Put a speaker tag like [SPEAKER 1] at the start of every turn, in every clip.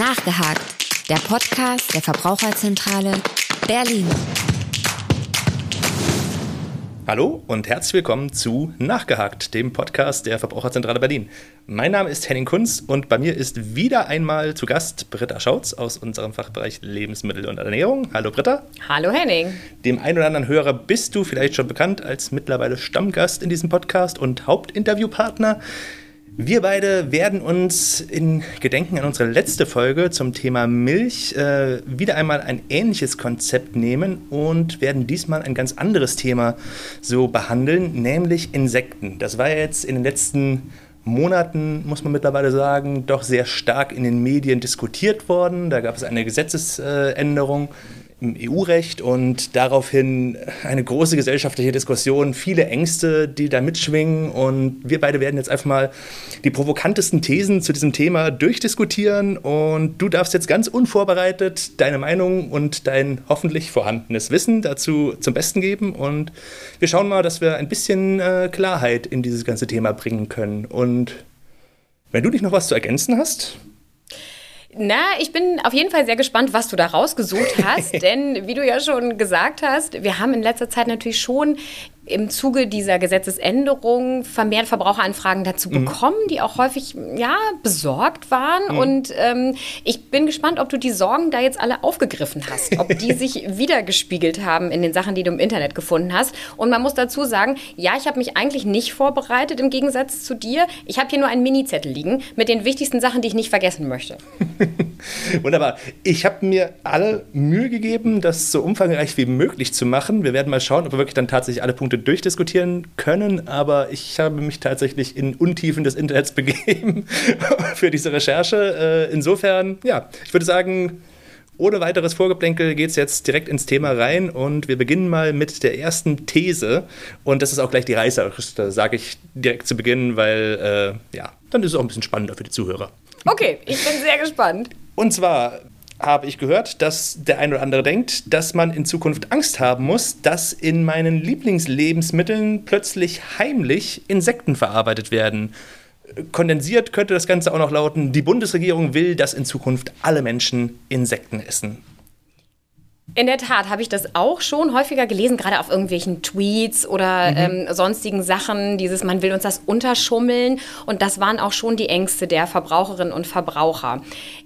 [SPEAKER 1] Nachgehakt, der Podcast der Verbraucherzentrale Berlin.
[SPEAKER 2] Hallo und herzlich willkommen zu Nachgehakt, dem Podcast der Verbraucherzentrale Berlin. Mein Name ist Henning Kunz und bei mir ist wieder einmal zu Gast Britta Schautz aus unserem Fachbereich Lebensmittel und Ernährung. Hallo Britta.
[SPEAKER 3] Hallo Henning.
[SPEAKER 2] Dem einen oder anderen Hörer bist du vielleicht schon bekannt als mittlerweile Stammgast in diesem Podcast und Hauptinterviewpartner. Wir beide werden uns in Gedenken an unsere letzte Folge zum Thema Milch äh, wieder einmal ein ähnliches Konzept nehmen und werden diesmal ein ganz anderes Thema so behandeln, nämlich Insekten. Das war jetzt in den letzten Monaten, muss man mittlerweile sagen, doch sehr stark in den Medien diskutiert worden. Da gab es eine Gesetzesänderung im EU-Recht und daraufhin eine große gesellschaftliche Diskussion, viele Ängste, die da mitschwingen. Und wir beide werden jetzt einfach mal die provokantesten Thesen zu diesem Thema durchdiskutieren. Und du darfst jetzt ganz unvorbereitet deine Meinung und dein hoffentlich vorhandenes Wissen dazu zum Besten geben. Und wir schauen mal, dass wir ein bisschen äh, Klarheit in dieses ganze Thema bringen können. Und wenn du nicht noch was zu ergänzen hast,
[SPEAKER 3] na, ich bin auf jeden Fall sehr gespannt, was du da rausgesucht hast, denn wie du ja schon gesagt hast, wir haben in letzter Zeit natürlich schon im Zuge dieser Gesetzesänderung vermehrt Verbraucheranfragen dazu mhm. bekommen, die auch häufig ja besorgt waren. Mhm. Und ähm, ich bin gespannt, ob du die Sorgen da jetzt alle aufgegriffen hast, ob die sich wiedergespiegelt haben in den Sachen, die du im Internet gefunden hast. Und man muss dazu sagen, ja, ich habe mich eigentlich nicht vorbereitet im Gegensatz zu dir. Ich habe hier nur einen Mini-Zettel liegen mit den wichtigsten Sachen, die ich nicht vergessen möchte.
[SPEAKER 2] Wunderbar. Ich habe mir alle Mühe gegeben, das so umfangreich wie möglich zu machen. Wir werden mal schauen, ob wir wirklich dann tatsächlich alle Punkte durchdiskutieren können, aber ich habe mich tatsächlich in Untiefen des Internets begeben für diese Recherche. Äh, insofern, ja, ich würde sagen, ohne weiteres Vorgeplänkel geht es jetzt direkt ins Thema rein und wir beginnen mal mit der ersten These. Und das ist auch gleich die reißerischste, sage ich direkt zu Beginn, weil äh, ja, dann ist es auch ein bisschen spannender für die Zuhörer.
[SPEAKER 3] Okay, ich bin sehr gespannt.
[SPEAKER 2] Und zwar habe ich gehört, dass der ein oder andere denkt, dass man in Zukunft Angst haben muss, dass in meinen Lieblingslebensmitteln plötzlich heimlich Insekten verarbeitet werden. Kondensiert könnte das Ganze auch noch lauten, die Bundesregierung will, dass in Zukunft alle Menschen Insekten essen.
[SPEAKER 3] In der Tat habe ich das auch schon häufiger gelesen, gerade auf irgendwelchen Tweets oder mhm. ähm, sonstigen Sachen. Dieses, man will uns das unterschummeln. Und das waren auch schon die Ängste der Verbraucherinnen und Verbraucher.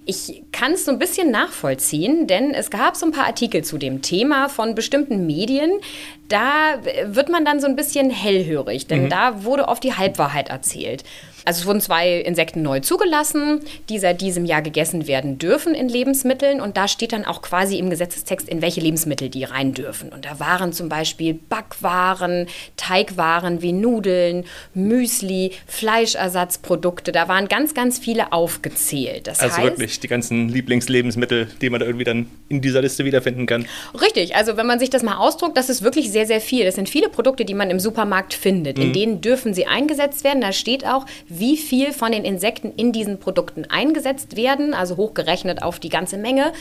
[SPEAKER 3] Ich kann es so ein bisschen nachvollziehen, denn es gab so ein paar Artikel zu dem Thema von bestimmten Medien. Da wird man dann so ein bisschen hellhörig, denn mhm. da wurde oft die Halbwahrheit erzählt. Also es wurden zwei Insekten neu zugelassen, die seit diesem Jahr gegessen werden dürfen in Lebensmitteln. Und da steht dann auch quasi im Gesetzestext, in welche Lebensmittel die rein dürfen. Und da waren zum Beispiel Backwaren, Teigwaren wie Nudeln, Müsli, Fleischersatzprodukte. Da waren ganz, ganz viele aufgezählt.
[SPEAKER 2] Das also heißt, wirklich die ganzen Lieblingslebensmittel, die man da irgendwie dann in dieser Liste wiederfinden kann.
[SPEAKER 3] Richtig, also wenn man sich das mal ausdruckt, das ist wirklich sehr, sehr viel. Das sind viele Produkte, die man im Supermarkt findet. In mhm. denen dürfen sie eingesetzt werden. Da steht auch, wie viel von den Insekten in diesen Produkten eingesetzt werden, also hochgerechnet auf die ganze Menge.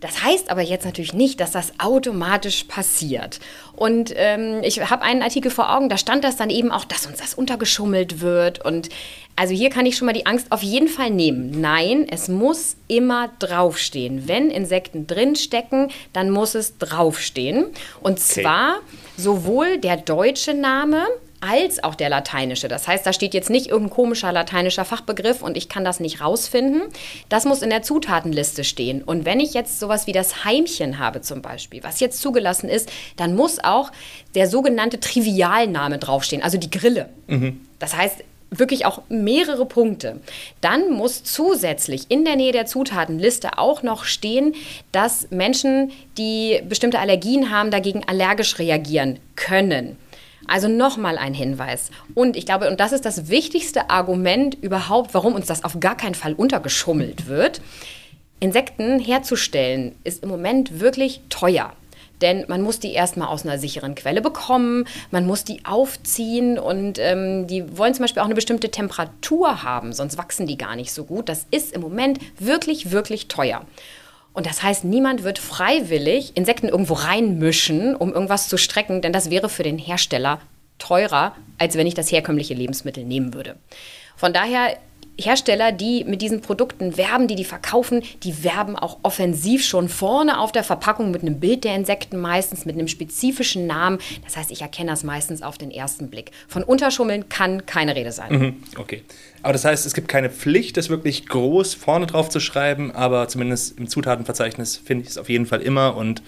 [SPEAKER 3] Das heißt aber jetzt natürlich nicht, dass das automatisch passiert. Und ähm, ich habe einen Artikel vor Augen, da stand das dann eben auch, dass uns das untergeschummelt wird. Und also hier kann ich schon mal die Angst auf jeden Fall nehmen. Nein, es muss immer draufstehen. Wenn Insekten drinstecken, dann muss es draufstehen. Und okay. zwar sowohl der deutsche Name als auch der lateinische. Das heißt, da steht jetzt nicht irgendein komischer lateinischer Fachbegriff und ich kann das nicht rausfinden. Das muss in der Zutatenliste stehen. Und wenn ich jetzt sowas wie das Heimchen habe zum Beispiel, was jetzt zugelassen ist, dann muss auch der sogenannte Trivialname draufstehen, also die Grille. Mhm. Das heißt, wirklich auch mehrere Punkte. Dann muss zusätzlich in der Nähe der Zutatenliste auch noch stehen, dass Menschen, die bestimmte Allergien haben, dagegen allergisch reagieren können. Also nochmal ein Hinweis. Und ich glaube, und das ist das wichtigste Argument überhaupt, warum uns das auf gar keinen Fall untergeschummelt wird. Insekten herzustellen ist im Moment wirklich teuer. Denn man muss die erstmal aus einer sicheren Quelle bekommen, man muss die aufziehen und ähm, die wollen zum Beispiel auch eine bestimmte Temperatur haben, sonst wachsen die gar nicht so gut. Das ist im Moment wirklich, wirklich teuer. Und das heißt, niemand wird freiwillig Insekten irgendwo reinmischen, um irgendwas zu strecken, denn das wäre für den Hersteller teurer, als wenn ich das herkömmliche Lebensmittel nehmen würde. Von daher Hersteller, die mit diesen Produkten werben, die die verkaufen, die werben auch offensiv schon vorne auf der Verpackung mit einem Bild der Insekten meistens, mit einem spezifischen Namen. Das heißt, ich erkenne das meistens auf den ersten Blick. Von Unterschummeln kann keine Rede sein.
[SPEAKER 2] Mhm, okay. Aber das heißt, es gibt keine Pflicht, das wirklich groß vorne drauf zu schreiben, aber zumindest im Zutatenverzeichnis finde ich es auf jeden Fall immer und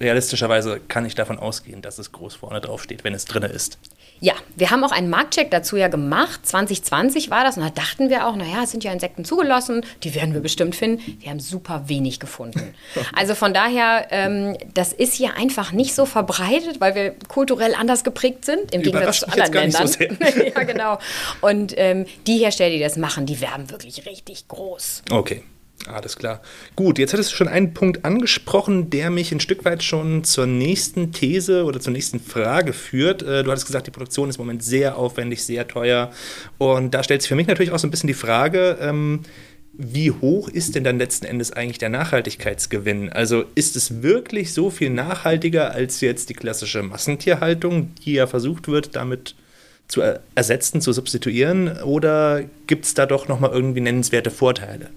[SPEAKER 2] realistischerweise kann ich davon ausgehen, dass es groß vorne drauf steht, wenn es drin ist.
[SPEAKER 3] Ja, wir haben auch einen Marktcheck dazu ja gemacht. 2020 war das und da dachten wir auch, naja, es sind ja Insekten zugelassen, die werden wir bestimmt finden. Wir haben super wenig gefunden. Also von daher, ähm, das ist hier einfach nicht so verbreitet, weil wir kulturell anders geprägt sind, im Gegensatz zu anderen Ländern. So ja, genau. Und ähm, die Hersteller, die das machen, die werben wirklich richtig groß.
[SPEAKER 2] Okay. Alles klar. Gut, jetzt hattest du schon einen Punkt angesprochen, der mich ein Stück weit schon zur nächsten These oder zur nächsten Frage führt. Äh, du hattest gesagt, die Produktion ist im Moment sehr aufwendig, sehr teuer. Und da stellt sich für mich natürlich auch so ein bisschen die Frage, ähm, wie hoch ist denn dann letzten Endes eigentlich der Nachhaltigkeitsgewinn? Also ist es wirklich so viel nachhaltiger als jetzt die klassische Massentierhaltung, die ja versucht wird, damit zu ersetzen, zu substituieren? Oder gibt es da doch nochmal irgendwie nennenswerte Vorteile?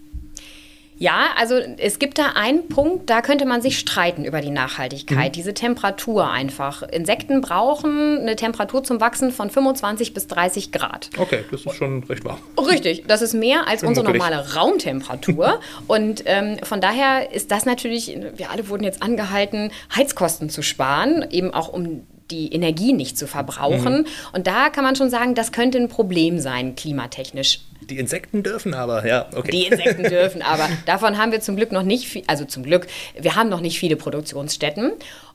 [SPEAKER 3] Ja, also es gibt da einen Punkt, da könnte man sich streiten über die Nachhaltigkeit, mhm. diese Temperatur einfach. Insekten brauchen eine Temperatur zum Wachsen von 25 bis 30 Grad.
[SPEAKER 2] Okay, das ist schon recht warm.
[SPEAKER 3] Richtig, das ist mehr als unsere normale Raumtemperatur. Und ähm, von daher ist das natürlich, wir alle wurden jetzt angehalten, Heizkosten zu sparen, eben auch um die Energie nicht zu verbrauchen. Mhm. Und da kann man schon sagen, das könnte ein Problem sein, klimatechnisch.
[SPEAKER 2] Die Insekten dürfen aber, ja,
[SPEAKER 3] okay. Die Insekten dürfen aber. Davon haben wir zum Glück noch nicht viel, also zum Glück, wir haben noch nicht viele Produktionsstätten.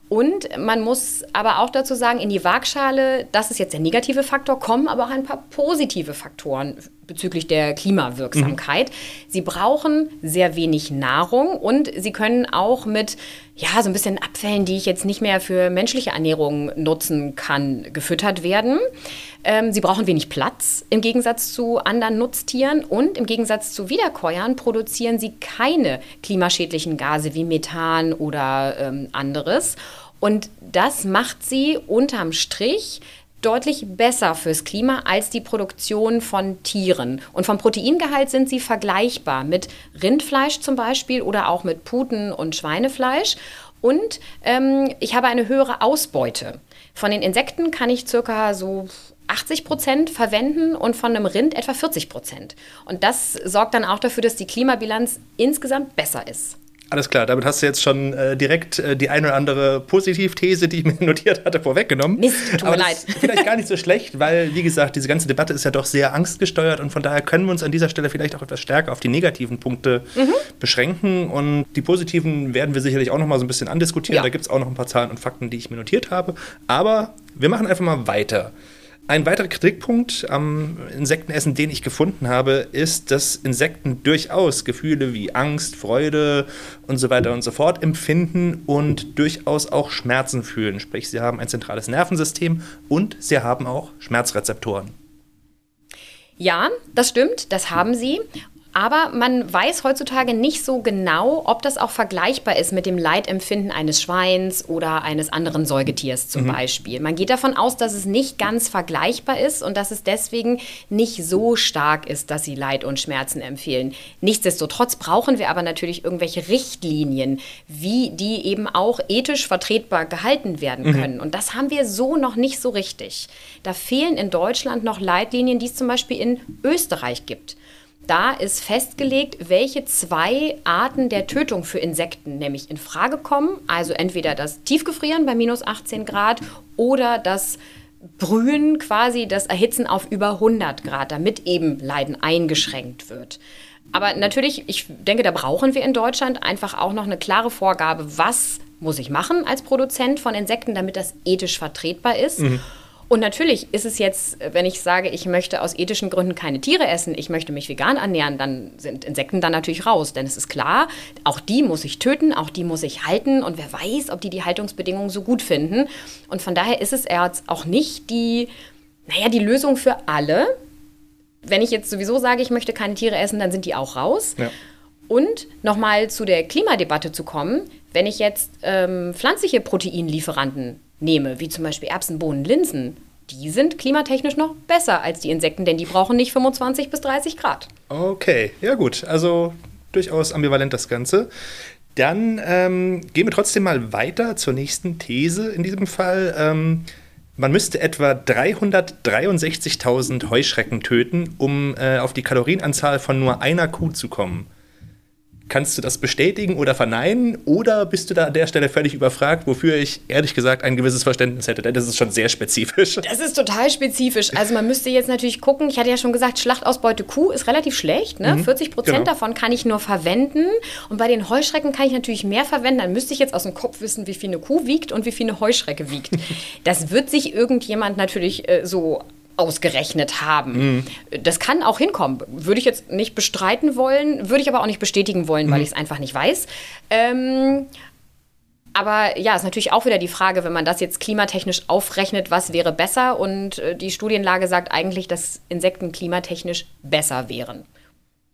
[SPEAKER 3] Und man muss aber auch dazu sagen, in die Waagschale, das ist jetzt der negative Faktor, kommen aber auch ein paar positive Faktoren bezüglich der Klimawirksamkeit. Mhm. Sie brauchen sehr wenig Nahrung und sie können auch mit ja, so ein bisschen Abfällen, die ich jetzt nicht mehr für menschliche Ernährung nutzen kann, gefüttert werden. Ähm, sie brauchen wenig Platz im Gegensatz zu anderen Nutztieren und im Gegensatz zu Wiederkäuern produzieren sie keine klimaschädlichen Gase wie Methan oder ähm, anderes. Und das macht sie unterm Strich deutlich besser fürs Klima als die Produktion von Tieren. Und vom Proteingehalt sind sie vergleichbar mit Rindfleisch zum Beispiel oder auch mit Puten- und Schweinefleisch. Und ähm, ich habe eine höhere Ausbeute. Von den Insekten kann ich circa so 80 Prozent verwenden und von einem Rind etwa 40 Prozent. Und das sorgt dann auch dafür, dass die Klimabilanz insgesamt besser ist.
[SPEAKER 2] Alles klar, damit hast du jetzt schon äh, direkt äh, die eine oder andere Positivthese, die ich mir notiert hatte, vorweggenommen.
[SPEAKER 3] Mist, tut
[SPEAKER 2] Aber
[SPEAKER 3] mir leid.
[SPEAKER 2] vielleicht gar nicht so schlecht, weil, wie gesagt, diese ganze Debatte ist ja doch sehr angstgesteuert und von daher können wir uns an dieser Stelle vielleicht auch etwas stärker auf die negativen Punkte mhm. beschränken. Und die positiven werden wir sicherlich auch noch mal so ein bisschen andiskutieren. Ja. Da gibt es auch noch ein paar Zahlen und Fakten, die ich mir notiert habe. Aber wir machen einfach mal weiter. Ein weiterer Kritikpunkt am Insektenessen, den ich gefunden habe, ist, dass Insekten durchaus Gefühle wie Angst, Freude und so weiter und so fort empfinden und durchaus auch Schmerzen fühlen. Sprich, sie haben ein zentrales Nervensystem und sie haben auch Schmerzrezeptoren.
[SPEAKER 3] Ja, das stimmt, das haben sie. Aber man weiß heutzutage nicht so genau, ob das auch vergleichbar ist mit dem Leidempfinden eines Schweins oder eines anderen Säugetiers zum mhm. Beispiel. Man geht davon aus, dass es nicht ganz vergleichbar ist und dass es deswegen nicht so stark ist, dass sie Leid und Schmerzen empfehlen. Nichtsdestotrotz brauchen wir aber natürlich irgendwelche Richtlinien, wie die eben auch ethisch vertretbar gehalten werden mhm. können. Und das haben wir so noch nicht so richtig. Da fehlen in Deutschland noch Leitlinien, die es zum Beispiel in Österreich gibt. Da ist festgelegt, welche zwei Arten der Tötung für Insekten nämlich in Frage kommen. Also entweder das Tiefgefrieren bei minus 18 Grad oder das Brühen, quasi das Erhitzen auf über 100 Grad, damit eben Leiden eingeschränkt wird. Aber natürlich, ich denke, da brauchen wir in Deutschland einfach auch noch eine klare Vorgabe, was muss ich machen als Produzent von Insekten, damit das ethisch vertretbar ist. Mhm. Und natürlich ist es jetzt, wenn ich sage, ich möchte aus ethischen Gründen keine Tiere essen, ich möchte mich vegan ernähren, dann sind Insekten dann natürlich raus. Denn es ist klar, auch die muss ich töten, auch die muss ich halten. Und wer weiß, ob die die Haltungsbedingungen so gut finden. Und von daher ist es jetzt auch nicht die, naja, die Lösung für alle. Wenn ich jetzt sowieso sage, ich möchte keine Tiere essen, dann sind die auch raus. Ja. Und nochmal zu der Klimadebatte zu kommen, wenn ich jetzt ähm, pflanzliche Proteinlieferanten nehme, wie zum Beispiel Erbsen, Bohnen, Linsen, die sind klimatechnisch noch besser als die Insekten, denn die brauchen nicht 25 bis 30 Grad.
[SPEAKER 2] Okay, ja gut. Also durchaus ambivalent das Ganze. Dann ähm, gehen wir trotzdem mal weiter zur nächsten These in diesem Fall. Ähm, man müsste etwa 363.000 Heuschrecken töten, um äh, auf die Kalorienanzahl von nur einer Kuh zu kommen. Kannst du das bestätigen oder verneinen? Oder bist du da an der Stelle völlig überfragt, wofür ich ehrlich gesagt ein gewisses Verständnis hätte? Denn das ist schon sehr spezifisch.
[SPEAKER 3] Das ist total spezifisch. Also man müsste jetzt natürlich gucken, ich hatte ja schon gesagt, Schlachtausbeute Kuh ist relativ schlecht. Ne? Mhm, 40 Prozent genau. davon kann ich nur verwenden. Und bei den Heuschrecken kann ich natürlich mehr verwenden. Dann müsste ich jetzt aus dem Kopf wissen, wie viel eine Kuh wiegt und wie viel eine Heuschrecke wiegt. Das wird sich irgendjemand natürlich äh, so ausgerechnet haben. Mhm. Das kann auch hinkommen. Würde ich jetzt nicht bestreiten wollen, würde ich aber auch nicht bestätigen wollen, mhm. weil ich es einfach nicht weiß. Ähm, aber ja, ist natürlich auch wieder die Frage, wenn man das jetzt klimatechnisch aufrechnet, was wäre besser? Und äh, die Studienlage sagt eigentlich, dass Insekten klimatechnisch besser wären.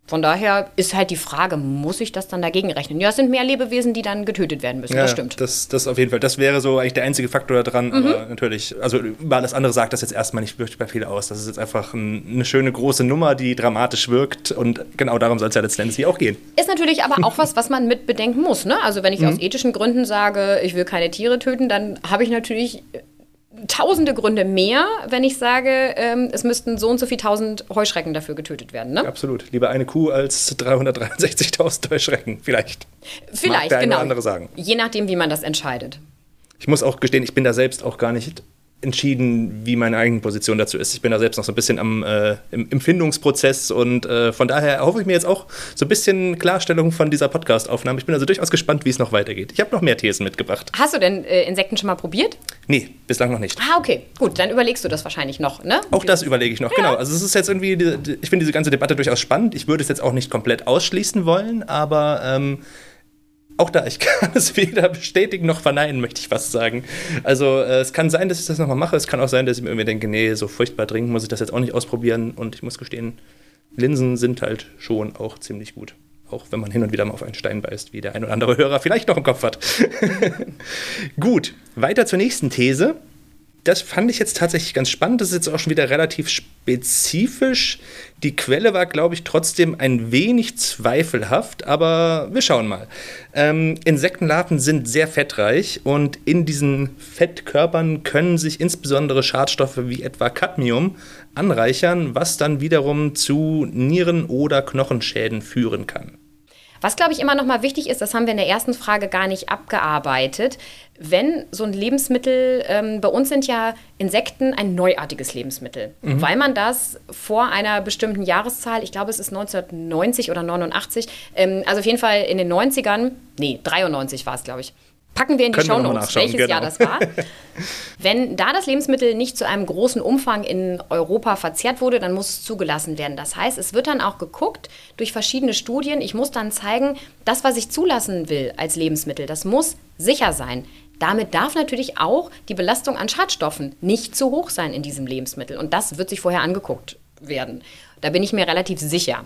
[SPEAKER 3] Von daher ist halt die Frage, muss ich das dann dagegen rechnen? Ja, es sind mehr Lebewesen, die dann getötet werden müssen.
[SPEAKER 2] Ja,
[SPEAKER 3] das stimmt.
[SPEAKER 2] Das, das auf jeden Fall. Das wäre so eigentlich der einzige Faktor daran. Mhm. Aber natürlich, also über alles andere sagt das jetzt erstmal nicht wirklich bei viel aus. Das ist jetzt einfach ein, eine schöne große Nummer, die dramatisch wirkt. Und genau darum soll es ja letztendlich hier auch gehen.
[SPEAKER 3] Ist natürlich aber auch was, was man mit bedenken muss. Ne? Also wenn ich mhm. aus ethischen Gründen sage, ich will keine Tiere töten, dann habe ich natürlich tausende Gründe mehr, wenn ich sage, ähm, es müssten so und so viele tausend Heuschrecken dafür getötet werden. Ne?
[SPEAKER 2] Absolut. Lieber eine Kuh als 363.000 Heuschrecken, vielleicht.
[SPEAKER 3] Vielleicht, Mag der genau.
[SPEAKER 2] andere sagen.
[SPEAKER 3] Je nachdem, wie man das entscheidet.
[SPEAKER 2] Ich muss auch gestehen, ich bin da selbst auch gar nicht entschieden, wie meine eigene Position dazu ist. Ich bin da selbst noch so ein bisschen am äh, im Empfindungsprozess und äh, von daher erhoffe ich mir jetzt auch so ein bisschen Klarstellung von dieser Podcast-Aufnahme. Ich bin also durchaus gespannt, wie es noch weitergeht. Ich habe noch mehr Thesen mitgebracht.
[SPEAKER 3] Hast du denn äh, Insekten schon mal probiert?
[SPEAKER 2] Nee, bislang noch nicht.
[SPEAKER 3] Ah, okay. Gut, dann überlegst du das wahrscheinlich noch, ne?
[SPEAKER 2] Auch das überlege ich noch, ja. genau. Also es ist jetzt irgendwie, ich finde diese ganze Debatte durchaus spannend. Ich würde es jetzt auch nicht komplett ausschließen wollen, aber ähm, auch da, ich kann es weder bestätigen noch verneinen, möchte ich fast sagen. Also äh, es kann sein, dass ich das nochmal mache. Es kann auch sein, dass ich mir irgendwie denke, nee, so furchtbar dringend muss ich das jetzt auch nicht ausprobieren. Und ich muss gestehen, Linsen sind halt schon auch ziemlich gut. Auch wenn man hin und wieder mal auf einen Stein beißt, wie der ein oder andere Hörer vielleicht noch im Kopf hat. gut, weiter zur nächsten These das fand ich jetzt tatsächlich ganz spannend. Das ist jetzt auch schon wieder relativ spezifisch. Die Quelle war, glaube ich, trotzdem ein wenig zweifelhaft, aber wir schauen mal. Ähm, Insektenlarven sind sehr fettreich und in diesen Fettkörpern können sich insbesondere Schadstoffe wie etwa Cadmium anreichern, was dann wiederum zu Nieren- oder Knochenschäden führen kann.
[SPEAKER 3] Was, glaube ich, immer noch mal wichtig ist, das haben wir in der ersten Frage gar nicht abgearbeitet. Wenn so ein Lebensmittel, ähm, bei uns sind ja Insekten ein neuartiges Lebensmittel, mhm. weil man das vor einer bestimmten Jahreszahl, ich glaube, es ist 1990 oder 89, ähm, also auf jeden Fall in den 90ern, nee, 93 war es, glaube ich, Packen wir in die Show Notes, welches genau. Jahr das war. Wenn da das Lebensmittel nicht zu einem großen Umfang in Europa verzehrt wurde, dann muss es zugelassen werden. Das heißt, es wird dann auch geguckt durch verschiedene Studien. Ich muss dann zeigen, das, was ich zulassen will als Lebensmittel, das muss sicher sein. Damit darf natürlich auch die Belastung an Schadstoffen nicht zu hoch sein in diesem Lebensmittel. Und das wird sich vorher angeguckt werden. Da bin ich mir relativ sicher.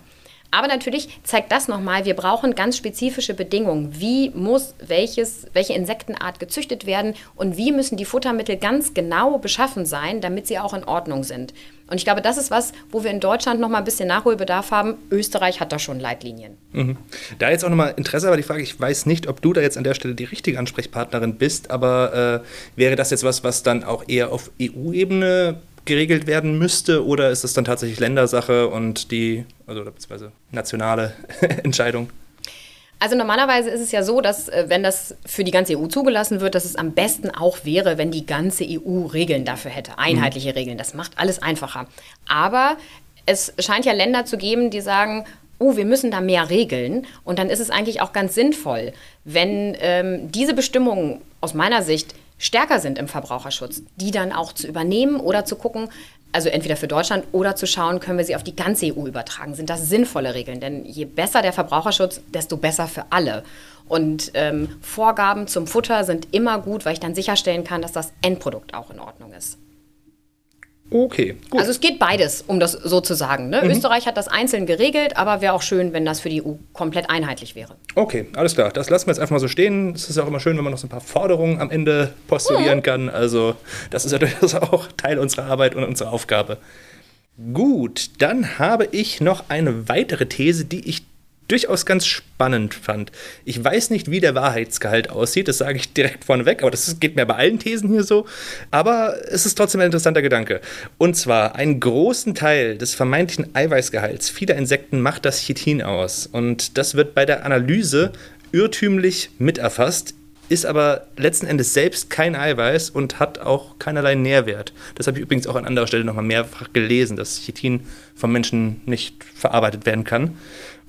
[SPEAKER 3] Aber natürlich zeigt das nochmal, wir brauchen ganz spezifische Bedingungen. Wie muss welches, welche Insektenart gezüchtet werden und wie müssen die Futtermittel ganz genau beschaffen sein, damit sie auch in Ordnung sind. Und ich glaube, das ist was, wo wir in Deutschland noch mal ein bisschen Nachholbedarf haben. Österreich hat da schon Leitlinien.
[SPEAKER 2] Mhm. Da jetzt auch noch mal Interesse, aber die Frage, ich weiß nicht, ob du da jetzt an der Stelle die richtige Ansprechpartnerin bist, aber äh, wäre das jetzt was, was dann auch eher auf EU-Ebene geregelt werden müsste oder ist es dann tatsächlich Ländersache und die, also beziehungsweise nationale Entscheidung?
[SPEAKER 3] Also normalerweise ist es ja so, dass äh, wenn das für die ganze EU zugelassen wird, dass es am besten auch wäre, wenn die ganze EU Regeln dafür hätte, einheitliche mhm. Regeln. Das macht alles einfacher. Aber es scheint ja Länder zu geben, die sagen, oh, wir müssen da mehr regeln. Und dann ist es eigentlich auch ganz sinnvoll, wenn ähm, diese Bestimmungen aus meiner Sicht stärker sind im Verbraucherschutz, die dann auch zu übernehmen oder zu gucken, also entweder für Deutschland oder zu schauen, können wir sie auf die ganze EU übertragen. Sind das sinnvolle Regeln? Denn je besser der Verbraucherschutz, desto besser für alle. Und ähm, Vorgaben zum Futter sind immer gut, weil ich dann sicherstellen kann, dass das Endprodukt auch in Ordnung ist.
[SPEAKER 2] Okay,
[SPEAKER 3] gut. Also es geht beides, um das so zu sagen. Ne? Mhm. Österreich hat das einzeln geregelt, aber wäre auch schön, wenn das für die EU komplett einheitlich wäre.
[SPEAKER 2] Okay, alles klar. Das lassen wir jetzt einfach mal so stehen. Es ist auch immer schön, wenn man noch so ein paar Forderungen am Ende postulieren mhm. kann. Also das ist ja durchaus auch Teil unserer Arbeit und unserer Aufgabe. Gut, dann habe ich noch eine weitere These, die ich durchaus ganz spannend fand. Ich weiß nicht, wie der Wahrheitsgehalt aussieht, das sage ich direkt vorneweg, aber das geht mir bei allen Thesen hier so. Aber es ist trotzdem ein interessanter Gedanke. Und zwar, einen großen Teil des vermeintlichen Eiweißgehalts vieler Insekten macht das Chitin aus. Und das wird bei der Analyse irrtümlich miterfasst, ist aber letzten Endes selbst kein Eiweiß und hat auch keinerlei Nährwert. Das habe ich übrigens auch an anderer Stelle nochmal mehrfach gelesen, dass Chitin vom Menschen nicht verarbeitet werden kann.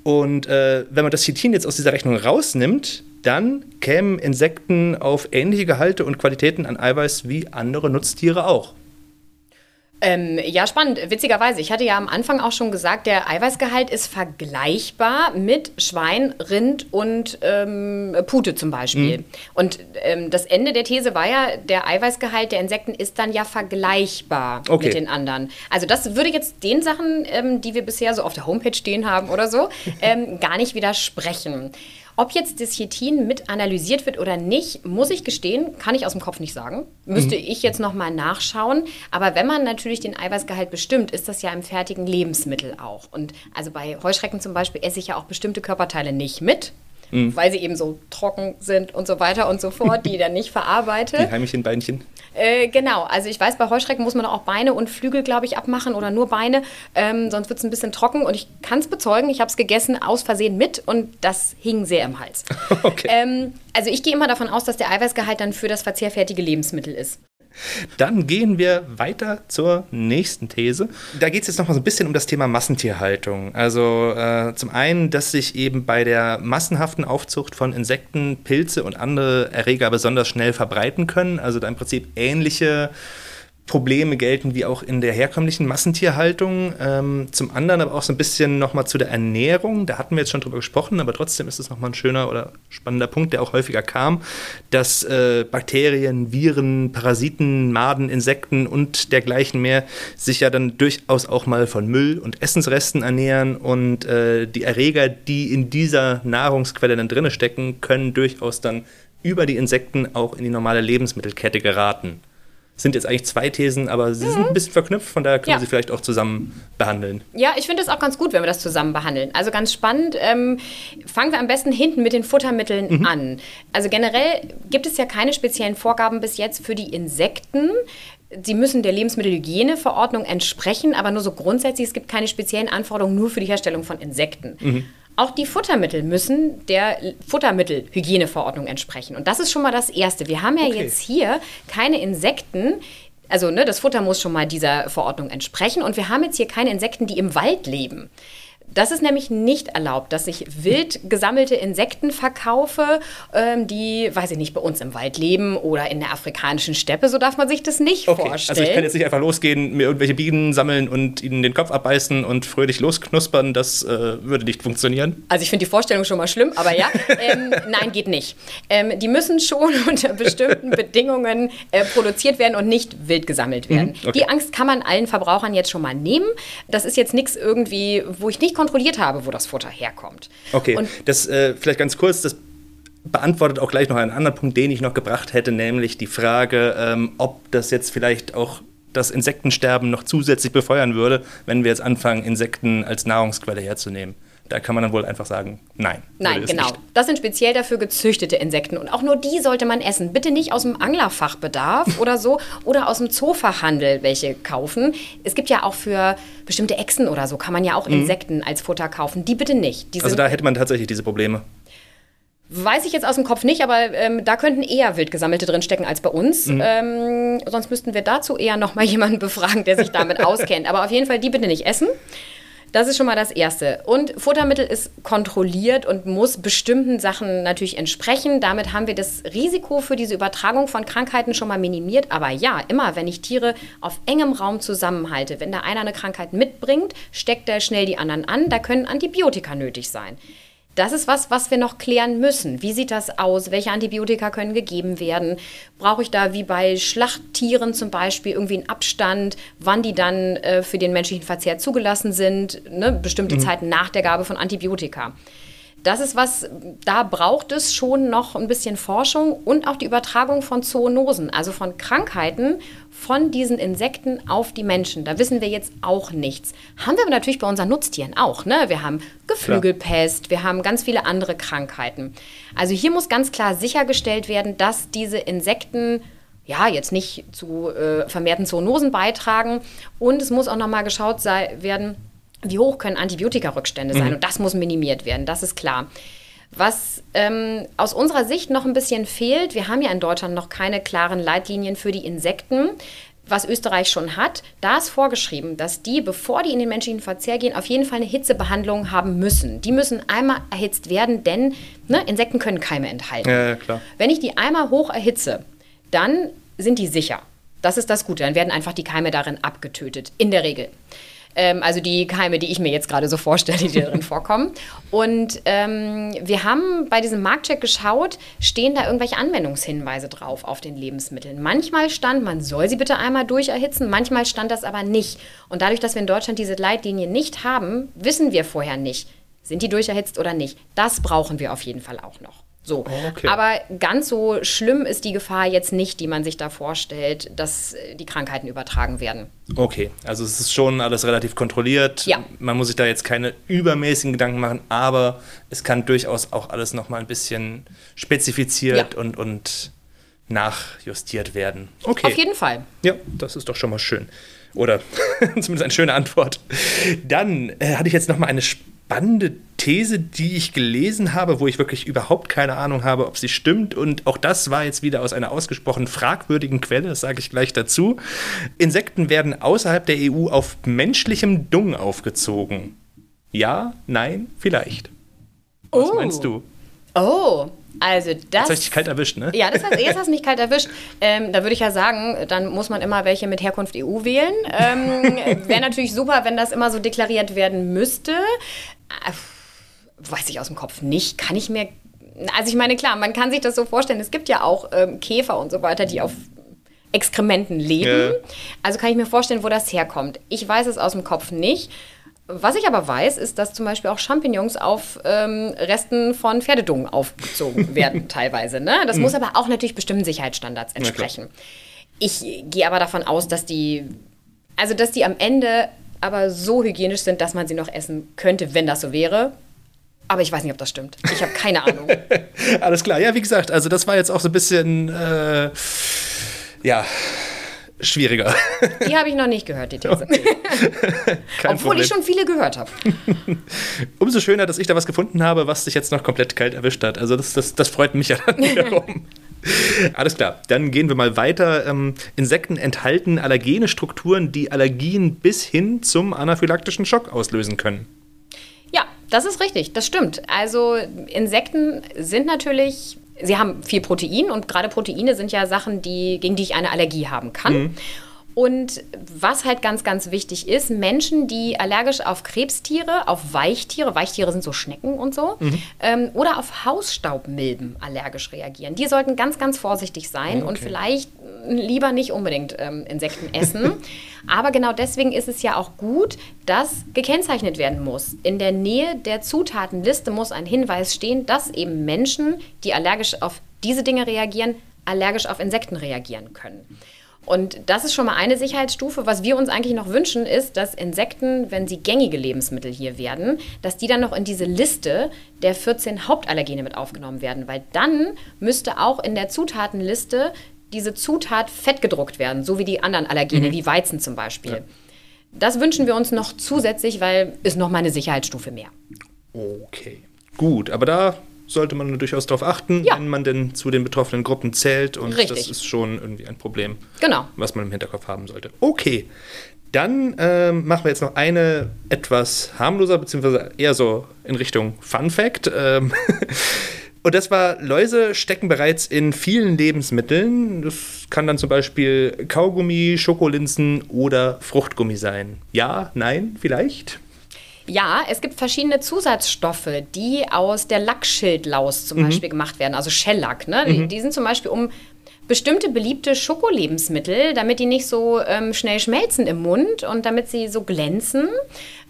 [SPEAKER 2] Und äh, wenn man das Chitin jetzt aus dieser Rechnung rausnimmt, dann kämen Insekten auf ähnliche Gehalte und Qualitäten an Eiweiß wie andere Nutztiere auch.
[SPEAKER 3] Ähm, ja, spannend. Witzigerweise, ich hatte ja am Anfang auch schon gesagt, der Eiweißgehalt ist vergleichbar mit Schwein, Rind und ähm, Pute zum Beispiel. Mhm. Und ähm, das Ende der These war ja, der Eiweißgehalt der Insekten ist dann ja vergleichbar okay. mit den anderen. Also das würde jetzt den Sachen, ähm, die wir bisher so auf der Homepage stehen haben oder so, ähm, gar nicht widersprechen. Ob jetzt das Chitin mit analysiert wird oder nicht, muss ich gestehen, kann ich aus dem Kopf nicht sagen. Müsste mhm. ich jetzt nochmal nachschauen. Aber wenn man natürlich den Eiweißgehalt bestimmt, ist das ja im fertigen Lebensmittel auch. Und also bei Heuschrecken zum Beispiel esse ich ja auch bestimmte Körperteile nicht mit mhm. weil sie eben so trocken sind und so weiter und so fort, die dann nicht verarbeitet.
[SPEAKER 2] Die heimischen Beinchen.
[SPEAKER 3] Äh, genau, also ich weiß, bei Heuschrecken muss man auch Beine und Flügel, glaube ich, abmachen oder nur Beine, ähm, sonst wird es ein bisschen trocken und ich kann es bezeugen, ich habe es gegessen aus Versehen mit und das hing sehr im Hals. Okay. Ähm, also ich gehe immer davon aus, dass der Eiweißgehalt dann für das verzehrfertige Lebensmittel ist.
[SPEAKER 2] Dann gehen wir weiter zur nächsten These. Da geht es jetzt noch mal so ein bisschen um das Thema Massentierhaltung. Also äh, zum einen, dass sich eben bei der massenhaften Aufzucht von Insekten Pilze und andere Erreger besonders schnell verbreiten können. Also da im Prinzip ähnliche Probleme gelten wie auch in der herkömmlichen Massentierhaltung. Ähm, zum anderen aber auch so ein bisschen nochmal zu der Ernährung. Da hatten wir jetzt schon drüber gesprochen, aber trotzdem ist es nochmal ein schöner oder spannender Punkt, der auch häufiger kam, dass äh, Bakterien, Viren, Parasiten, Maden, Insekten und dergleichen mehr sich ja dann durchaus auch mal von Müll und Essensresten ernähren und äh, die Erreger, die in dieser Nahrungsquelle dann drinne stecken, können durchaus dann über die Insekten auch in die normale Lebensmittelkette geraten sind jetzt eigentlich zwei Thesen, aber sie mhm. sind ein bisschen verknüpft, von daher können ja. wir sie vielleicht auch zusammen behandeln.
[SPEAKER 3] Ja, ich finde es auch ganz gut, wenn wir das zusammen behandeln. Also ganz spannend. Ähm, fangen wir am besten hinten mit den Futtermitteln mhm. an. Also generell gibt es ja keine speziellen Vorgaben bis jetzt für die Insekten. Sie müssen der Lebensmittelhygieneverordnung entsprechen, aber nur so grundsätzlich. Es gibt keine speziellen Anforderungen nur für die Herstellung von Insekten. Mhm. Auch die Futtermittel müssen der Futtermittelhygieneverordnung entsprechen. Und das ist schon mal das Erste. Wir haben ja okay. jetzt hier keine Insekten, also ne, das Futter muss schon mal dieser Verordnung entsprechen. Und wir haben jetzt hier keine Insekten, die im Wald leben. Das ist nämlich nicht erlaubt, dass ich wild gesammelte Insekten verkaufe, ähm, die, weiß ich nicht, bei uns im Wald leben oder in der afrikanischen Steppe. So darf man sich das nicht okay. vorstellen.
[SPEAKER 2] Also ich kann jetzt nicht einfach losgehen, mir irgendwelche Bienen sammeln und ihnen den Kopf abbeißen und fröhlich losknuspern. Das äh, würde nicht funktionieren.
[SPEAKER 3] Also ich finde die Vorstellung schon mal schlimm, aber ja, ähm, nein, geht nicht. Ähm, die müssen schon unter bestimmten Bedingungen äh, produziert werden und nicht wild gesammelt werden. Mhm, okay. Die Angst kann man allen Verbrauchern jetzt schon mal nehmen. Das ist jetzt nichts irgendwie, wo ich nicht kontrolliert habe, wo das Futter herkommt.
[SPEAKER 2] Okay, und das äh, vielleicht ganz kurz, das beantwortet auch gleich noch einen anderen Punkt, den ich noch gebracht hätte, nämlich die Frage, ähm, ob das jetzt vielleicht auch das Insektensterben noch zusätzlich befeuern würde, wenn wir jetzt anfangen, Insekten als Nahrungsquelle herzunehmen. Da kann man dann wohl einfach sagen, nein.
[SPEAKER 3] Nein, genau. Nicht. Das sind speziell dafür gezüchtete Insekten und auch nur die sollte man essen. Bitte nicht aus dem Anglerfachbedarf oder so oder aus dem Zoofachhandel welche kaufen. Es gibt ja auch für bestimmte Echsen oder so kann man ja auch mhm. Insekten als Futter kaufen. Die bitte nicht.
[SPEAKER 2] Die also da hätte man tatsächlich diese Probleme.
[SPEAKER 3] Weiß ich jetzt aus dem Kopf nicht, aber ähm, da könnten eher wild gesammelte drinstecken als bei uns. Mhm. Ähm, sonst müssten wir dazu eher noch mal jemanden befragen, der sich damit auskennt. Aber auf jeden Fall die bitte nicht essen. Das ist schon mal das Erste. Und Futtermittel ist kontrolliert und muss bestimmten Sachen natürlich entsprechen. Damit haben wir das Risiko für diese Übertragung von Krankheiten schon mal minimiert. Aber ja, immer wenn ich Tiere auf engem Raum zusammenhalte, wenn da einer eine Krankheit mitbringt, steckt er schnell die anderen an. Da können Antibiotika nötig sein. Das ist was, was wir noch klären müssen. Wie sieht das aus? Welche Antibiotika können gegeben werden? Brauche ich da wie bei Schlachttieren zum Beispiel irgendwie einen Abstand, wann die dann äh, für den menschlichen Verzehr zugelassen sind? Ne? Bestimmte mhm. Zeiten nach der Gabe von Antibiotika das ist was, da braucht es schon noch ein bisschen Forschung und auch die Übertragung von Zoonosen, also von Krankheiten von diesen Insekten auf die Menschen. Da wissen wir jetzt auch nichts. Haben wir aber natürlich bei unseren Nutztieren auch. Ne? Wir haben Geflügelpest, wir haben ganz viele andere Krankheiten. Also hier muss ganz klar sichergestellt werden, dass diese Insekten ja, jetzt nicht zu äh, vermehrten Zoonosen beitragen. Und es muss auch nochmal geschaut sei, werden, wie hoch können Antibiotikarückstände sein? Mhm. Und das muss minimiert werden, das ist klar. Was ähm, aus unserer Sicht noch ein bisschen fehlt, wir haben ja in Deutschland noch keine klaren Leitlinien für die Insekten. Was Österreich schon hat, da ist vorgeschrieben, dass die, bevor die in den menschlichen Verzehr gehen, auf jeden Fall eine Hitzebehandlung haben müssen. Die müssen einmal erhitzt werden, denn ne, Insekten können Keime enthalten.
[SPEAKER 2] Ja, ja, klar.
[SPEAKER 3] Wenn ich die einmal hoch erhitze, dann sind die sicher. Das ist das Gute. Dann werden einfach die Keime darin abgetötet. In der Regel. Ähm, also die Keime, die ich mir jetzt gerade so vorstelle, die darin vorkommen. Und ähm, wir haben bei diesem Marktcheck geschaut, stehen da irgendwelche Anwendungshinweise drauf auf den Lebensmitteln. Manchmal stand, man soll sie bitte einmal durcherhitzen, manchmal stand das aber nicht. Und dadurch, dass wir in Deutschland diese Leitlinie nicht haben, wissen wir vorher nicht, sind die durcherhitzt oder nicht. Das brauchen wir auf jeden Fall auch noch. So. Oh, okay. Aber ganz so schlimm ist die Gefahr jetzt nicht, die man sich da vorstellt, dass äh, die Krankheiten übertragen werden.
[SPEAKER 2] Okay, also es ist schon alles relativ kontrolliert.
[SPEAKER 3] Ja.
[SPEAKER 2] Man muss sich da jetzt keine übermäßigen Gedanken machen, aber es kann durchaus auch alles nochmal ein bisschen spezifiziert ja. und, und nachjustiert werden.
[SPEAKER 3] Okay. Auf jeden Fall.
[SPEAKER 2] Ja, das ist doch schon mal schön. Oder zumindest eine schöne Antwort. Dann äh, hatte ich jetzt nochmal eine spannende These, die ich gelesen habe, wo ich wirklich überhaupt keine Ahnung habe, ob sie stimmt. Und auch das war jetzt wieder aus einer ausgesprochen fragwürdigen Quelle, das sage ich gleich dazu. Insekten werden außerhalb der EU auf menschlichem Dung aufgezogen. Ja, nein, vielleicht. Was oh. meinst du?
[SPEAKER 3] Oh, also das. Jetzt
[SPEAKER 2] hast dich kalt erwischt, ne?
[SPEAKER 3] Ja, das heißt, jetzt hast du mich kalt erwischt. Ähm, da würde ich ja sagen, dann muss man immer welche mit Herkunft EU wählen. Ähm, Wäre natürlich super, wenn das immer so deklariert werden müsste. Äh, weiß ich aus dem Kopf nicht. Kann ich mir. Also ich meine, klar, man kann sich das so vorstellen. Es gibt ja auch ähm, Käfer und so weiter, die auf Exkrementen leben. Ja. Also kann ich mir vorstellen, wo das herkommt. Ich weiß es aus dem Kopf nicht. Was ich aber weiß, ist, dass zum Beispiel auch Champignons auf ähm, Resten von Pferdedungen aufgezogen werden, teilweise. Ne? Das mhm. muss aber auch natürlich bestimmten Sicherheitsstandards entsprechen. Ich gehe aber davon aus, dass die, also dass die am Ende aber so hygienisch sind, dass man sie noch essen könnte, wenn das so wäre. Aber ich weiß nicht, ob das stimmt. Ich habe keine Ahnung.
[SPEAKER 2] Alles klar. Ja, wie gesagt, also das war jetzt auch so ein bisschen, äh, ja, schwieriger.
[SPEAKER 3] Die habe ich noch nicht gehört, die These. Okay. Obwohl Problem. ich schon viele gehört habe.
[SPEAKER 2] Umso schöner, dass ich da was gefunden habe, was sich jetzt noch komplett kalt erwischt hat. Also das, das, das freut mich ja dann wiederum. Alles klar, dann gehen wir mal weiter. Ähm, Insekten enthalten allergene Strukturen, die Allergien bis hin zum anaphylaktischen Schock auslösen können.
[SPEAKER 3] Ja, das ist richtig, das stimmt. Also Insekten sind natürlich sie haben viel Protein und gerade Proteine sind ja Sachen, die, gegen die ich eine Allergie haben kann. Mhm. Und was halt ganz, ganz wichtig ist, Menschen, die allergisch auf Krebstiere, auf Weichtiere, Weichtiere sind so Schnecken und so, mhm. ähm, oder auf Hausstaubmilben allergisch reagieren, die sollten ganz, ganz vorsichtig sein okay. und vielleicht lieber nicht unbedingt ähm, Insekten essen. Aber genau deswegen ist es ja auch gut, dass gekennzeichnet werden muss. In der Nähe der Zutatenliste muss ein Hinweis stehen, dass eben Menschen, die allergisch auf diese Dinge reagieren, allergisch auf Insekten reagieren können. Und das ist schon mal eine Sicherheitsstufe. Was wir uns eigentlich noch wünschen, ist, dass Insekten, wenn sie gängige Lebensmittel hier werden, dass die dann noch in diese Liste der 14 Hauptallergene mit aufgenommen werden. Weil dann müsste auch in der Zutatenliste diese Zutat fett gedruckt werden, so wie die anderen Allergene, mhm. wie Weizen zum Beispiel. Ja. Das wünschen wir uns noch zusätzlich, weil ist noch mal eine Sicherheitsstufe mehr.
[SPEAKER 2] Okay, gut, aber da sollte man durchaus darauf achten, ja. wenn man denn zu den betroffenen Gruppen zählt. Und Richtig. das ist schon irgendwie ein Problem,
[SPEAKER 3] genau.
[SPEAKER 2] was man im Hinterkopf haben sollte. Okay, dann ähm, machen wir jetzt noch eine etwas harmloser, beziehungsweise eher so in Richtung Fun Fact. Ähm Und das war, Läuse stecken bereits in vielen Lebensmitteln. Das kann dann zum Beispiel Kaugummi, Schokolinsen oder Fruchtgummi sein. Ja, nein, vielleicht?
[SPEAKER 3] Ja, es gibt verschiedene Zusatzstoffe, die aus der Lackschildlaus zum mhm. Beispiel gemacht werden, also Shellack. Ne? Mhm. Die, die, sind zum Beispiel um bestimmte beliebte Schokolebensmittel, damit die nicht so ähm, schnell schmelzen im Mund und damit sie so glänzen.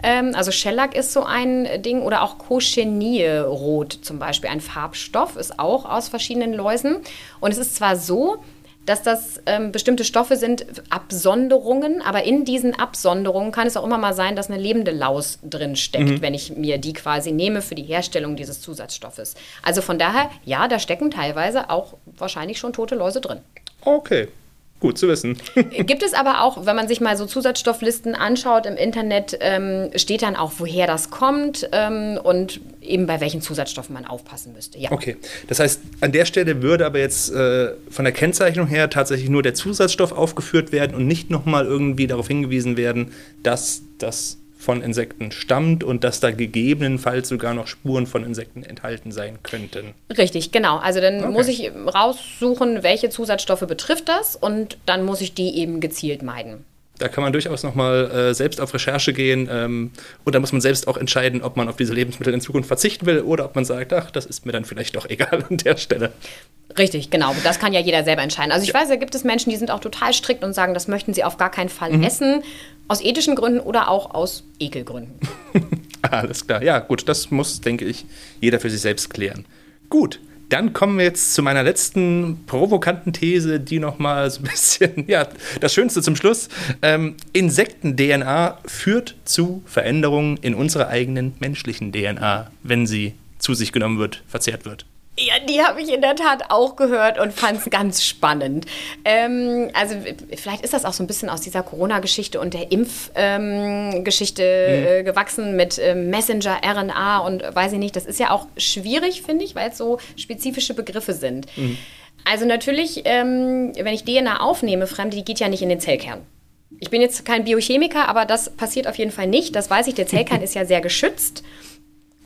[SPEAKER 3] Ähm, also Shellac ist so ein Ding oder auch Cochenille-Rot zum Beispiel, ein Farbstoff, ist auch aus verschiedenen Läusen. Und es ist zwar so, dass das ähm, bestimmte Stoffe sind, Absonderungen, aber in diesen Absonderungen kann es auch immer mal sein, dass eine lebende Laus drin steckt, mhm. wenn ich mir die quasi nehme für die Herstellung dieses Zusatzstoffes. Also von daher, ja, da stecken teilweise auch wahrscheinlich schon tote Läuse drin.
[SPEAKER 2] Okay. Gut zu wissen.
[SPEAKER 3] Gibt es aber auch, wenn man sich mal so Zusatzstofflisten anschaut im Internet, ähm, steht dann auch, woher das kommt ähm, und eben bei welchen Zusatzstoffen man aufpassen müsste.
[SPEAKER 2] Ja. Okay, das heißt, an der Stelle würde aber jetzt äh, von der Kennzeichnung her tatsächlich nur der Zusatzstoff aufgeführt werden und nicht nochmal irgendwie darauf hingewiesen werden, dass das von Insekten stammt und dass da gegebenenfalls sogar noch Spuren von Insekten enthalten sein könnten.
[SPEAKER 3] Richtig, genau. Also dann okay. muss ich raussuchen, welche Zusatzstoffe betrifft das und dann muss ich die eben gezielt meiden.
[SPEAKER 2] Da kann man durchaus nochmal äh, selbst auf Recherche gehen ähm, und da muss man selbst auch entscheiden, ob man auf diese Lebensmittel in Zukunft verzichten will oder ob man sagt, ach, das ist mir dann vielleicht doch egal an der Stelle.
[SPEAKER 3] Richtig, genau. Das kann ja jeder selber entscheiden. Also ich ja. weiß, da gibt es Menschen, die sind auch total strikt und sagen, das möchten sie auf gar keinen Fall mhm. essen. Aus ethischen Gründen oder auch aus Ekelgründen.
[SPEAKER 2] Alles klar. Ja, gut, das muss, denke ich, jeder für sich selbst klären. Gut, dann kommen wir jetzt zu meiner letzten provokanten These, die nochmal so ein bisschen, ja, das Schönste zum Schluss. Ähm, Insekten-DNA führt zu Veränderungen in unserer eigenen menschlichen DNA, wenn sie zu sich genommen wird, verzehrt wird.
[SPEAKER 3] Ja, die habe ich in der Tat auch gehört und fand es ganz spannend. Ähm, also vielleicht ist das auch so ein bisschen aus dieser Corona-Geschichte und der Impfgeschichte ähm, mhm. äh, gewachsen mit äh, Messenger, RNA und weiß ich nicht. Das ist ja auch schwierig, finde ich, weil es so spezifische Begriffe sind. Mhm. Also natürlich, ähm, wenn ich DNA aufnehme, Fremde, die geht ja nicht in den Zellkern. Ich bin jetzt kein Biochemiker, aber das passiert auf jeden Fall nicht. Das weiß ich, der Zellkern ist ja sehr geschützt.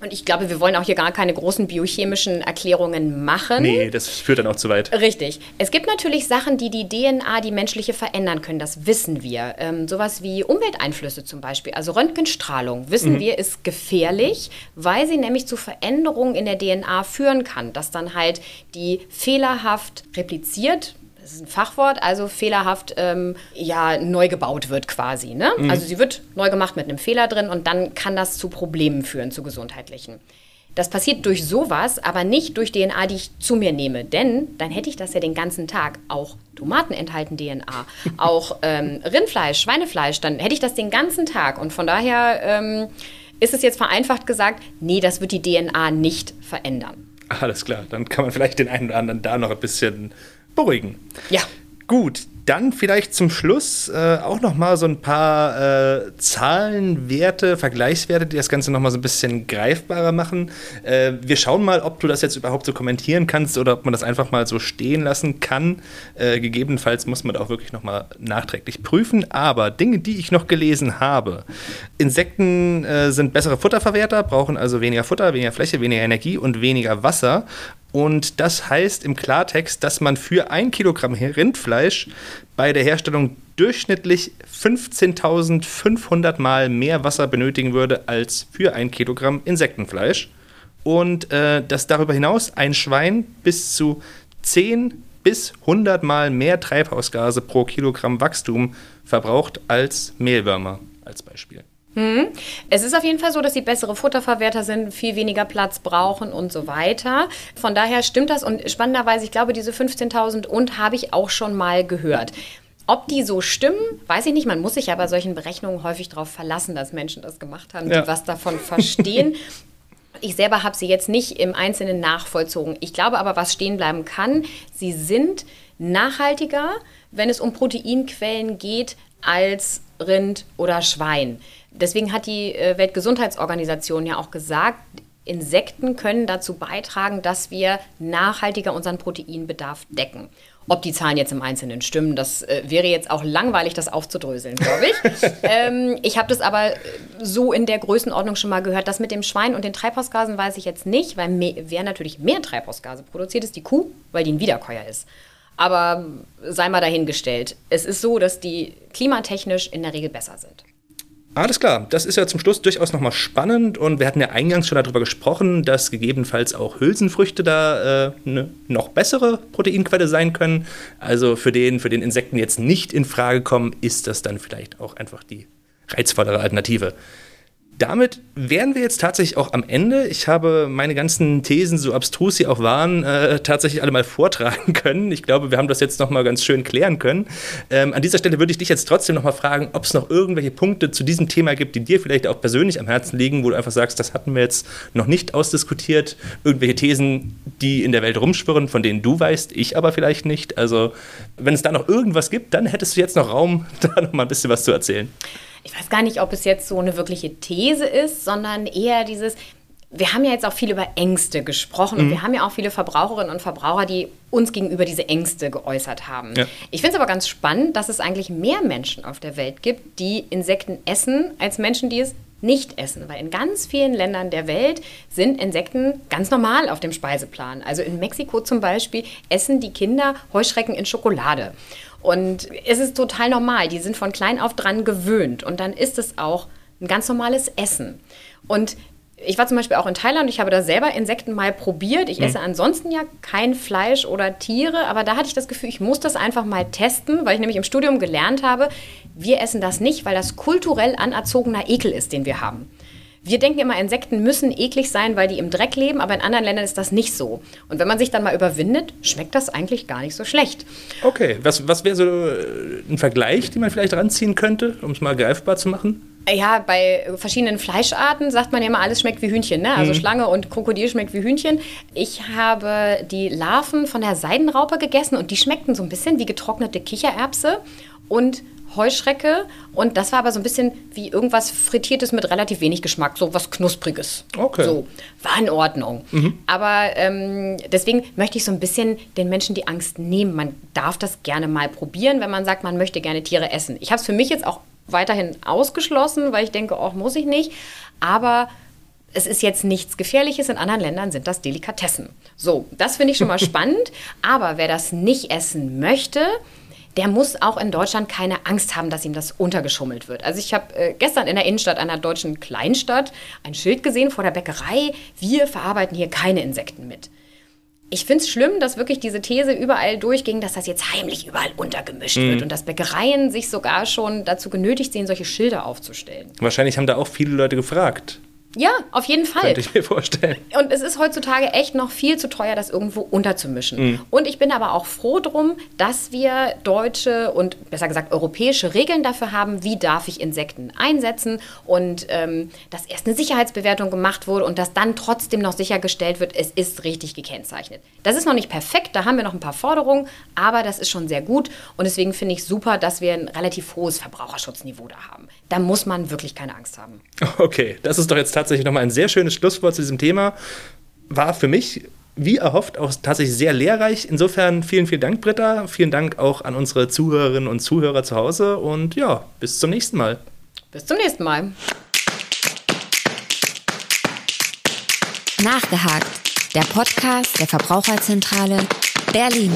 [SPEAKER 3] Und ich glaube, wir wollen auch hier gar keine großen biochemischen Erklärungen machen.
[SPEAKER 2] Nee, das führt dann auch zu weit.
[SPEAKER 3] Richtig. Es gibt natürlich Sachen, die die DNA, die menschliche, verändern können. Das wissen wir. Ähm, sowas wie Umwelteinflüsse zum Beispiel. Also Röntgenstrahlung, wissen mhm. wir, ist gefährlich, weil sie nämlich zu Veränderungen in der DNA führen kann. Dass dann halt die fehlerhaft repliziert das ist ein Fachwort, also fehlerhaft ähm, ja, neu gebaut wird quasi. Ne? Mhm. Also sie wird neu gemacht mit einem Fehler drin und dann kann das zu Problemen führen, zu gesundheitlichen. Das passiert durch sowas, aber nicht durch DNA, die ich zu mir nehme. Denn dann hätte ich das ja den ganzen Tag. Auch Tomaten enthalten DNA, auch ähm, Rindfleisch, Schweinefleisch, dann hätte ich das den ganzen Tag. Und von daher ähm, ist es jetzt vereinfacht gesagt, nee, das wird die DNA nicht verändern.
[SPEAKER 2] Alles klar, dann kann man vielleicht den einen oder anderen da noch ein bisschen beruhigen.
[SPEAKER 3] Ja.
[SPEAKER 2] Gut, dann vielleicht zum Schluss äh, auch noch mal so ein paar äh, Zahlen, Werte, Vergleichswerte, die das Ganze noch mal so ein bisschen greifbarer machen. Äh, wir schauen mal, ob du das jetzt überhaupt so kommentieren kannst oder ob man das einfach mal so stehen lassen kann. Äh, gegebenenfalls muss man auch wirklich noch mal nachträglich prüfen. Aber Dinge, die ich noch gelesen habe: Insekten äh, sind bessere Futterverwerter, brauchen also weniger Futter, weniger Fläche, weniger Energie und weniger Wasser. Und das heißt im Klartext, dass man für ein Kilogramm Rindfleisch bei der Herstellung durchschnittlich 15.500 Mal mehr Wasser benötigen würde als für ein Kilogramm Insektenfleisch. Und äh, dass darüber hinaus ein Schwein bis zu 10 bis 100 Mal mehr Treibhausgase pro Kilogramm Wachstum verbraucht als Mehlwürmer als Beispiel.
[SPEAKER 3] Hm. Es ist auf jeden Fall so, dass sie bessere Futterverwerter sind, viel weniger Platz brauchen und so weiter. Von daher stimmt das und spannenderweise, ich glaube, diese 15.000 und habe ich auch schon mal gehört. Ob die so stimmen, weiß ich nicht. Man muss sich ja bei solchen Berechnungen häufig darauf verlassen, dass Menschen das gemacht haben, ja. die was davon verstehen. Ich selber habe sie jetzt nicht im Einzelnen nachvollzogen. Ich glaube aber, was stehen bleiben kann, sie sind nachhaltiger, wenn es um Proteinquellen geht, als Rind oder Schwein. Deswegen hat die äh, Weltgesundheitsorganisation ja auch gesagt, Insekten können dazu beitragen, dass wir nachhaltiger unseren Proteinbedarf decken. Ob die Zahlen jetzt im Einzelnen stimmen, das äh, wäre jetzt auch langweilig, das aufzudröseln, glaube ich. ähm, ich habe das aber so in der Größenordnung schon mal gehört. Das mit dem Schwein und den Treibhausgasen weiß ich jetzt nicht, weil wer natürlich mehr Treibhausgase produziert, ist die Kuh, weil die ein Wiederkäuer ist. Aber sei mal dahingestellt. Es ist so, dass die klimatechnisch in der Regel besser sind.
[SPEAKER 2] Alles klar, das ist ja zum Schluss durchaus nochmal spannend und wir hatten ja eingangs schon darüber gesprochen, dass gegebenenfalls auch Hülsenfrüchte da äh, eine noch bessere Proteinquelle sein können. Also für den, für den Insekten jetzt nicht in Frage kommen, ist das dann vielleicht auch einfach die reizvollere Alternative damit wären wir jetzt tatsächlich auch am Ende. Ich habe meine ganzen Thesen, so abstrus sie auch waren, äh, tatsächlich alle mal vortragen können. Ich glaube, wir haben das jetzt nochmal ganz schön klären können. Ähm, an dieser Stelle würde ich dich jetzt trotzdem nochmal fragen, ob es noch irgendwelche Punkte zu diesem Thema gibt, die dir vielleicht auch persönlich am Herzen liegen, wo du einfach sagst, das hatten wir jetzt noch nicht ausdiskutiert. Irgendwelche Thesen, die in der Welt rumschwirren, von denen du weißt, ich aber vielleicht nicht. Also, wenn es da noch irgendwas gibt, dann hättest du jetzt noch Raum, da noch mal ein bisschen was zu erzählen
[SPEAKER 3] ich weiß gar nicht, ob es jetzt so eine wirkliche These ist, sondern eher dieses, wir haben ja jetzt auch viel über Ängste gesprochen mhm. und wir haben ja auch viele Verbraucherinnen und Verbraucher, die uns gegenüber diese Ängste geäußert haben. Ja. Ich finde es aber ganz spannend, dass es eigentlich mehr Menschen auf der Welt gibt, die Insekten essen, als Menschen, die es nicht essen, weil in ganz vielen Ländern der Welt sind Insekten ganz normal auf dem Speiseplan. Also in Mexiko zum Beispiel essen die Kinder Heuschrecken in Schokolade. Und es ist total normal. Die sind von klein auf dran gewöhnt. Und dann ist es auch ein ganz normales Essen. Und ich war zum Beispiel auch in Thailand, ich habe da selber Insekten mal probiert. Ich mhm. esse ansonsten ja kein Fleisch oder Tiere, aber da hatte ich das Gefühl, ich muss das einfach mal testen, weil ich nämlich im Studium gelernt habe, wir essen das nicht, weil das kulturell anerzogener Ekel ist, den wir haben. Wir denken immer, Insekten müssen eklig sein, weil die im Dreck leben, aber in anderen Ländern ist das nicht so. Und wenn man sich dann mal überwindet, schmeckt das eigentlich gar nicht so schlecht.
[SPEAKER 2] Okay, was, was wäre so äh, ein Vergleich, den man vielleicht ranziehen könnte, um es mal greifbar zu machen?
[SPEAKER 3] Ja, bei verschiedenen Fleischarten sagt man ja immer, alles schmeckt wie Hühnchen. Ne? Also mhm. Schlange und Krokodil schmeckt wie Hühnchen. Ich habe die Larven von der Seidenraupe gegessen und die schmeckten so ein bisschen wie getrocknete Kichererbse. Und Heuschrecke und das war aber so ein bisschen wie irgendwas Frittiertes mit relativ wenig Geschmack, so was Knuspriges.
[SPEAKER 2] Okay.
[SPEAKER 3] So, war in Ordnung. Mhm. Aber ähm, deswegen möchte ich so ein bisschen den Menschen die Angst nehmen. Man darf das gerne mal probieren, wenn man sagt, man möchte gerne Tiere essen. Ich habe es für mich jetzt auch weiterhin ausgeschlossen, weil ich denke, auch muss ich nicht. Aber es ist jetzt nichts Gefährliches. In anderen Ländern sind das Delikatessen. So, das finde ich schon mal spannend. Aber wer das nicht essen möchte, der muss auch in Deutschland keine Angst haben, dass ihm das untergeschummelt wird. Also ich habe äh, gestern in der Innenstadt einer deutschen Kleinstadt ein Schild gesehen vor der Bäckerei, wir verarbeiten hier keine Insekten mit. Ich finde es schlimm, dass wirklich diese These überall durchging, dass das jetzt heimlich überall untergemischt mhm. wird und dass Bäckereien sich sogar schon dazu genötigt sehen, solche Schilder aufzustellen.
[SPEAKER 2] Wahrscheinlich haben da auch viele Leute gefragt.
[SPEAKER 3] Ja, auf jeden Fall.
[SPEAKER 2] Könnte ich mir vorstellen.
[SPEAKER 3] Und es ist heutzutage echt noch viel zu teuer, das irgendwo unterzumischen. Mhm. Und ich bin aber auch froh drum, dass wir deutsche und besser gesagt europäische Regeln dafür haben, wie darf ich Insekten einsetzen und ähm, dass erst eine Sicherheitsbewertung gemacht wurde und dass dann trotzdem noch sichergestellt wird, es ist richtig gekennzeichnet. Das ist noch nicht perfekt, da haben wir noch ein paar Forderungen, aber das ist schon sehr gut und deswegen finde ich super, dass wir ein relativ hohes Verbraucherschutzniveau da haben. Da muss man wirklich keine Angst haben.
[SPEAKER 2] Okay, das ist doch jetzt tatsächlich nochmal ein sehr schönes Schlusswort zu diesem Thema. War für mich, wie erhofft, auch tatsächlich sehr lehrreich. Insofern vielen, vielen Dank, Britta. Vielen Dank auch an unsere Zuhörerinnen und Zuhörer zu Hause. Und ja, bis zum nächsten Mal.
[SPEAKER 3] Bis zum nächsten Mal.
[SPEAKER 1] Nachgehakt. Der Podcast der Verbraucherzentrale Berlin.